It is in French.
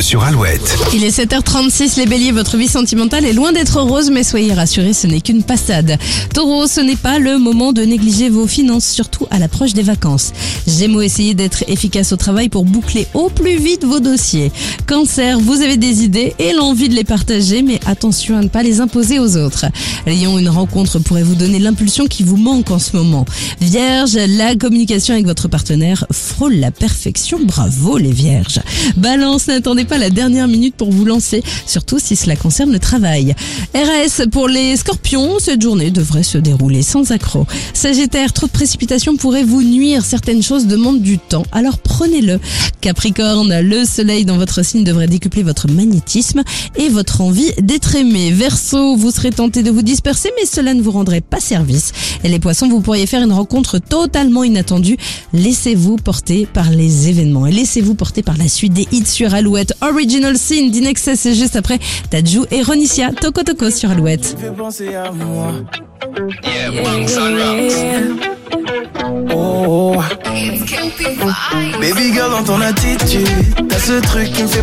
Sur Alouette. Il est 7h36, les béliers, votre vie sentimentale est loin d'être rose, mais soyez rassurés, ce n'est qu'une passade. Taureau, ce n'est pas le moment de négliger vos finances, surtout à l'approche des vacances. Gémeaux, essayez d'être efficace au travail pour boucler au plus vite vos dossiers. Cancer, vous avez des idées et l'envie de les partager, mais attention à ne pas les imposer aux autres. Lion, une rencontre pourrait vous donner l'impulsion qui vous manque en ce moment. Vierge, la communication avec votre partenaire frôle la perfection, bravo les vierges. N'attendez pas la dernière minute pour vous lancer, surtout si cela concerne le travail. RS, pour les scorpions, cette journée devrait se dérouler sans accroc. Sagittaire, trop de précipitations pourrait vous nuire, certaines choses demandent du temps, alors prenez-le. Capricorne, le soleil dans votre signe devrait décupler votre magnétisme et votre envie d'être aimé. Verseau, vous serez tenté de vous disperser, mais cela ne vous rendrait pas service. Et les poissons, vous pourriez faire une rencontre totalement inattendue. Laissez-vous porter par les événements et laissez-vous porter par la suite des hits sur Alouette. Original Sin d'Inexcess, c'est juste après Tadjou et Ronicia Toko Toko sur Alouette. moi. Oh, Baby girl dans ton attitude, t'as ce truc qui me fait